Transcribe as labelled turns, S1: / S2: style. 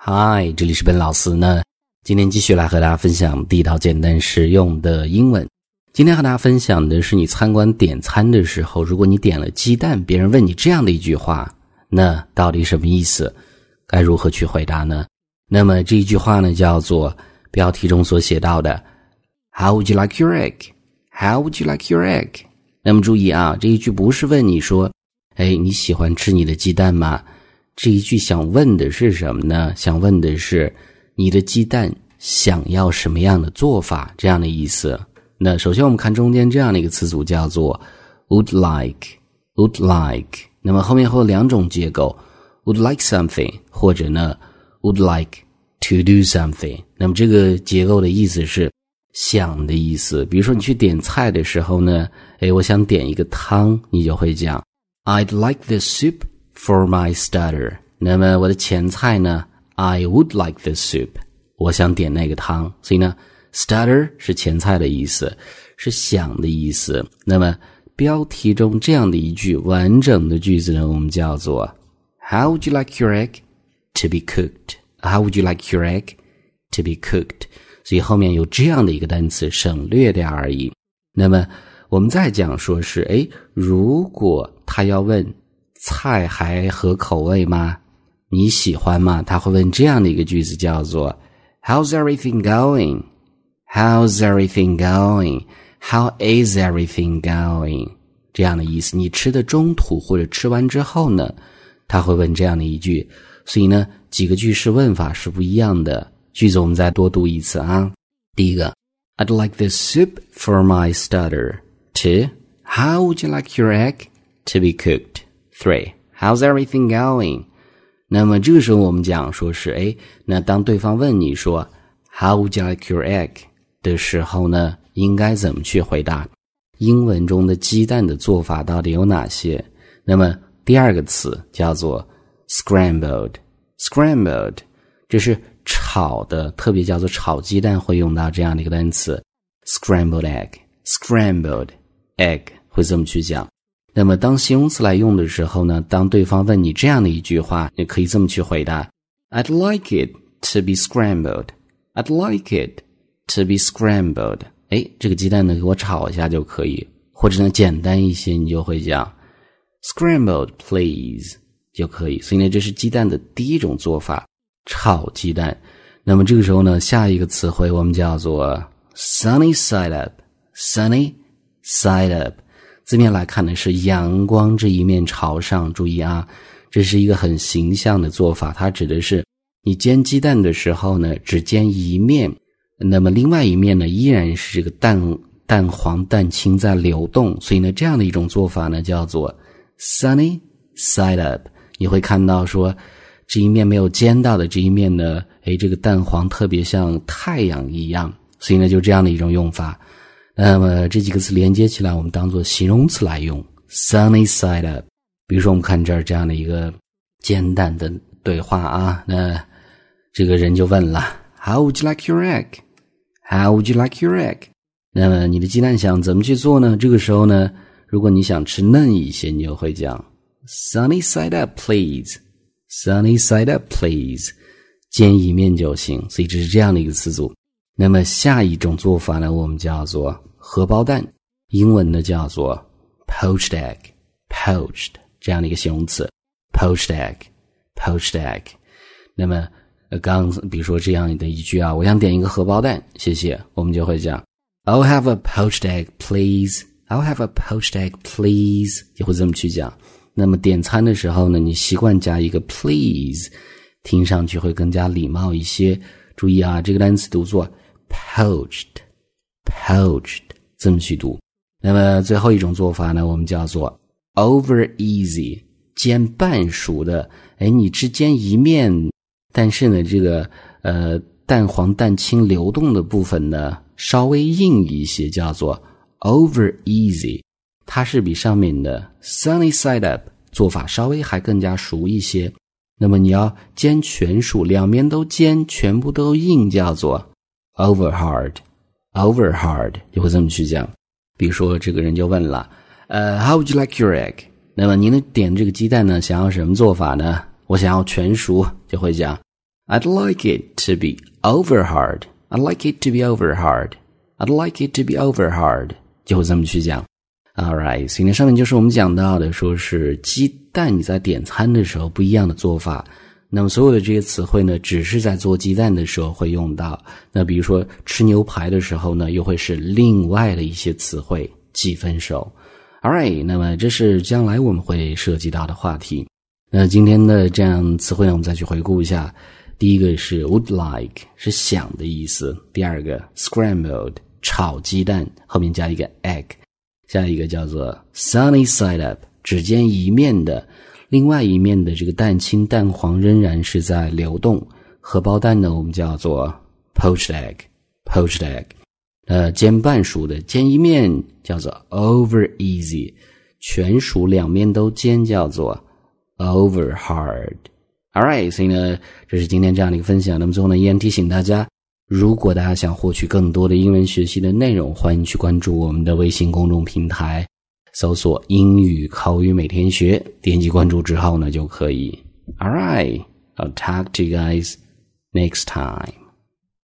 S1: 嗨，这里是本老师呢。今天继续来和大家分享地道、简单、实用的英文。今天和大家分享的是，你餐馆点餐的时候，如果你点了鸡蛋，别人问你这样的一句话，那到底什么意思？该如何去回答呢？那么这一句话呢，叫做标题中所写到的 “How would you like your egg? How would you like your egg?” 那么注意啊，这一句不是问你说，哎，你喜欢吃你的鸡蛋吗？这一句想问的是什么呢？想问的是你的鸡蛋想要什么样的做法？这样的意思。那首先我们看中间这样的一个词组叫做 would like，would like。那么后面会有两种结构，would like something，或者呢 would like to do something。那么这个结构的意思是想的意思。比如说你去点菜的时候呢，哎，我想点一个汤，你就会讲 I'd like the soup。For my starter，那么我的前菜呢？I would like the soup。我想点那个汤，所以呢，starter 是前菜的意思，是想的意思。那么标题中这样的一句完整的句子呢，我们叫做 How would you like your egg to be cooked？How would you like your egg to be cooked？所以后面有这样的一个单词，省略掉而已。那么我们再讲说是，哎，如果他要问。菜还合口味吗？你喜欢吗？他会问这样的一个句子，叫做 "How's everything going? How's everything going? How is everything going?" 这样的意思。你吃的中途或者吃完之后呢，他会问这样的一句。所以呢，几个句式问法是不一样的。句子我们再多读一次啊。第一个，I'd like the soup for my starter. Two, how would you like your egg to be cooked? Three, how's everything going? 那么这个时候我们讲说是哎，那当对方问你说 How would you like your egg 的时候呢，应该怎么去回答？英文中的鸡蛋的做法到底有哪些？那么第二个词叫做 scrambled, scrambled，这是炒的，特别叫做炒鸡蛋会用到这样的一个单词 scrambled egg, scrambled egg 会这么去讲。那么，当形容词来用的时候呢？当对方问你这样的一句话，你可以这么去回答：“I'd like it to be scrambled. I'd like it to be scrambled.” 哎，这个鸡蛋呢，给我炒一下就可以。或者呢，简单一些，你就会讲 “scrambled, please” 就可以。所以呢，这是鸡蛋的第一种做法，炒鸡蛋。那么这个时候呢，下一个词汇我们叫做 “sunny side up”。sunny side up。字面来看呢，是阳光这一面朝上。注意啊，这是一个很形象的做法。它指的是你煎鸡蛋的时候呢，只煎一面，那么另外一面呢，依然是这个蛋蛋黄蛋清在流动。所以呢，这样的一种做法呢，叫做 sunny side up。你会看到说，这一面没有煎到的这一面呢，哎，这个蛋黄特别像太阳一样。所以呢，就这样的一种用法。那么这几个词连接起来，我们当做形容词来用，sunny side up。比如说，我们看这儿这样的一个简单的对话啊，那这个人就问了：How would you like your egg? How would you like your egg? 那么你的鸡蛋想怎么去做呢？这个时候呢，如果你想吃嫩一些，你就会讲：Sunny side up, please. Sunny side up, please. 煎一面就行。所以这是这样的一个词组。那么下一种做法呢，我们叫做。荷包蛋，英文呢叫做 poached egg，poached 这样的一个形容词，poached egg，poached egg。那么，呃，刚比如说这样的一句啊，我想点一个荷包蛋，谢谢，我们就会讲，I'll have a poached egg, please. I'll have a poached egg, please. 就会这么去讲。那么点餐的时候呢，你习惯加一个 please，听上去会更加礼貌一些。注意啊，这个单词读作 poached，poached。这么去读，那么最后一种做法呢，我们叫做 over easy，煎半熟的。哎，你只煎一面，但是呢，这个呃蛋黄蛋清流动的部分呢稍微硬一些，叫做 over easy。它是比上面的 sunny side up 做法稍微还更加熟一些。那么你要煎全熟，两面都煎，全部都硬，叫做 over hard。Over hard 就会这么去讲，比如说这个人就问了，呃，How would you like your egg？那么您的点这个鸡蛋呢，想要什么做法呢？我想要全熟，就会讲 I'd like it to be over hard. I'd like it to be over hard. I'd like it to be over hard. 就会这么去讲。All right，所以呢，上面就是我们讲到的，说是鸡蛋你在点餐的时候不一样的做法。那么所有的这些词汇呢，只是在做鸡蛋的时候会用到。那比如说吃牛排的时候呢，又会是另外的一些词汇。记分手。All right，那么这是将来我们会涉及到的话题。那今天的这样词汇呢，我们再去回顾一下。第一个是 would like，是想的意思；第二个 scrambled，炒鸡蛋，后面加一个 egg；下一个叫做 sunny side up，只见一面的，另外一面的这个蛋清蛋黄仍然是在流动。荷包蛋呢，我们叫做 poached egg，poached egg。呃，煎半熟的，煎一面叫做 over easy，全熟两面都煎叫做 over hard。All right，所以呢，这是今天这样的一个分享。那么最后呢，依然提醒大家，如果大家想获取更多的英文学习的内容，欢迎去关注我们的微信公众平台，搜索“英语口语每天学”，点击关注之后呢就可以。All right，I'll talk to you guys next time.